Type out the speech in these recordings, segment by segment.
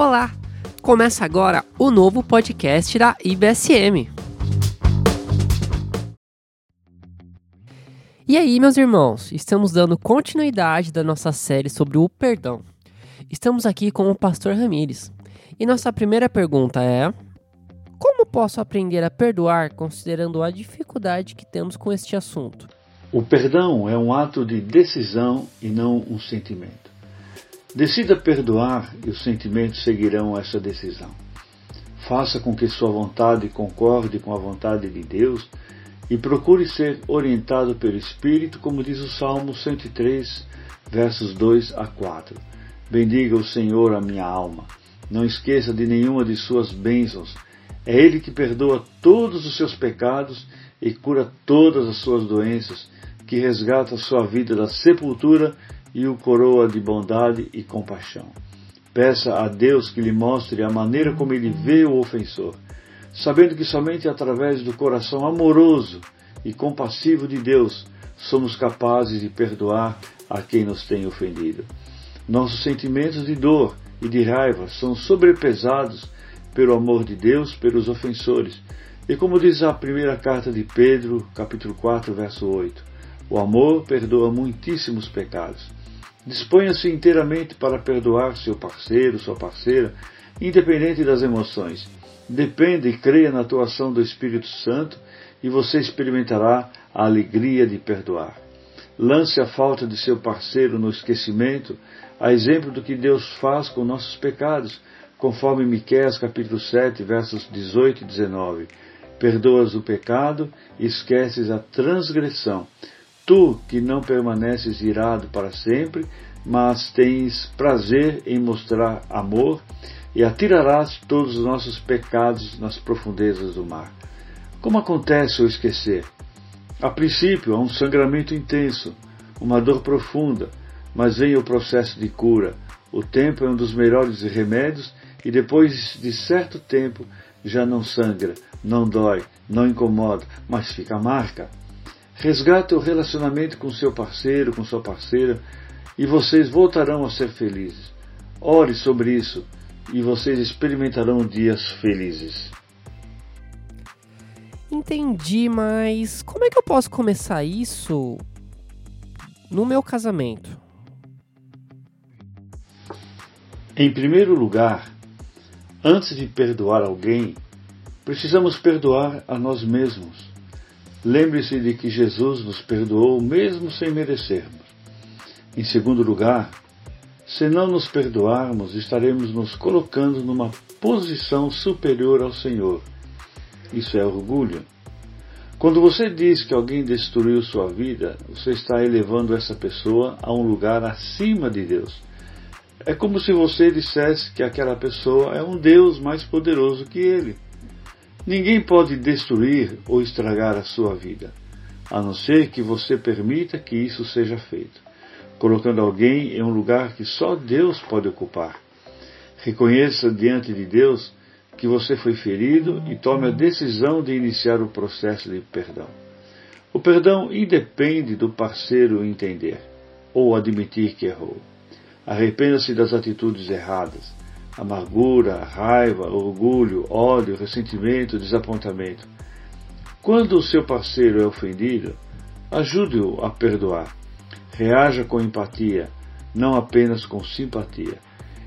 Olá! Começa agora o novo podcast da IBSM. E aí, meus irmãos, estamos dando continuidade da nossa série sobre o perdão. Estamos aqui com o pastor Ramires. E nossa primeira pergunta é: Como posso aprender a perdoar considerando a dificuldade que temos com este assunto? O perdão é um ato de decisão e não um sentimento. Decida perdoar e os sentimentos seguirão essa decisão. Faça com que sua vontade concorde com a vontade de Deus e procure ser orientado pelo Espírito, como diz o Salmo 103, versos 2 a 4. Bendiga o Senhor a minha alma. Não esqueça de nenhuma de suas bênçãos. É Ele que perdoa todos os seus pecados e cura todas as suas doenças que resgata sua vida da sepultura e o coroa de bondade e compaixão. Peça a Deus que lhe mostre a maneira como ele vê o ofensor, sabendo que somente através do coração amoroso e compassivo de Deus somos capazes de perdoar a quem nos tem ofendido. Nossos sentimentos de dor e de raiva são sobrepesados pelo amor de Deus pelos ofensores. E como diz a primeira carta de Pedro, capítulo 4, verso 8, o amor perdoa muitíssimos pecados. Disponha-se inteiramente para perdoar seu parceiro, sua parceira, independente das emoções. Dependa e creia na atuação do Espírito Santo e você experimentará a alegria de perdoar. Lance a falta de seu parceiro no esquecimento, a exemplo do que Deus faz com nossos pecados, conforme Miqueias capítulo 7, versos 18 e 19. Perdoas o pecado e esqueces a transgressão. Tu que não permaneces irado para sempre, mas tens prazer em mostrar amor, e atirarás todos os nossos pecados nas profundezas do mar. Como acontece o esquecer? A princípio há um sangramento intenso, uma dor profunda, mas vem o processo de cura. O tempo é um dos melhores remédios e depois de certo tempo já não sangra, não dói, não incomoda, mas fica a marca. Resgate o relacionamento com seu parceiro, com sua parceira, e vocês voltarão a ser felizes. Ore sobre isso e vocês experimentarão dias felizes. Entendi, mas como é que eu posso começar isso no meu casamento? Em primeiro lugar, antes de perdoar alguém, precisamos perdoar a nós mesmos. Lembre-se de que Jesus nos perdoou mesmo sem merecermos. Em segundo lugar, se não nos perdoarmos, estaremos nos colocando numa posição superior ao Senhor. Isso é orgulho. Quando você diz que alguém destruiu sua vida, você está elevando essa pessoa a um lugar acima de Deus. É como se você dissesse que aquela pessoa é um Deus mais poderoso que ele. Ninguém pode destruir ou estragar a sua vida, a não ser que você permita que isso seja feito, colocando alguém em um lugar que só Deus pode ocupar. Reconheça diante de Deus que você foi ferido e tome a decisão de iniciar o processo de perdão. O perdão independe do parceiro entender ou admitir que errou. Arrependa-se das atitudes erradas amargura, raiva, orgulho, ódio, ressentimento, desapontamento. Quando o seu parceiro é ofendido, ajude-o a perdoar. Reaja com empatia, não apenas com simpatia.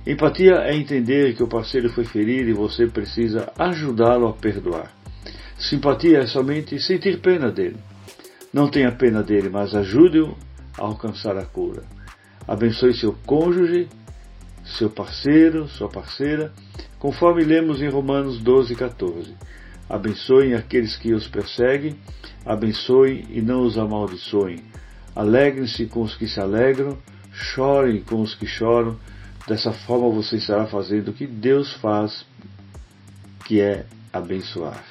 Empatia é entender que o parceiro foi ferido e você precisa ajudá-lo a perdoar. Simpatia é somente sentir pena dele. Não tenha pena dele, mas ajude-o a alcançar a cura. Abençoe seu cônjuge seu parceiro, sua parceira, conforme lemos em Romanos 12, 14. Abençoem aqueles que os perseguem, abençoem e não os amaldiçoem. Alegrem-se com os que se alegram, chorem com os que choram. Dessa forma você estará fazendo o que Deus faz, que é abençoar.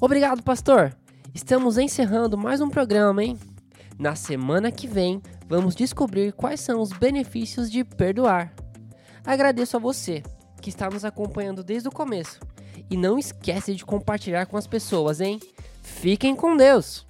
Obrigado, pastor. Estamos encerrando mais um programa, hein? Na semana que vem, vamos descobrir quais são os benefícios de perdoar. Agradeço a você que está nos acompanhando desde o começo. E não esquece de compartilhar com as pessoas, hein? Fiquem com Deus!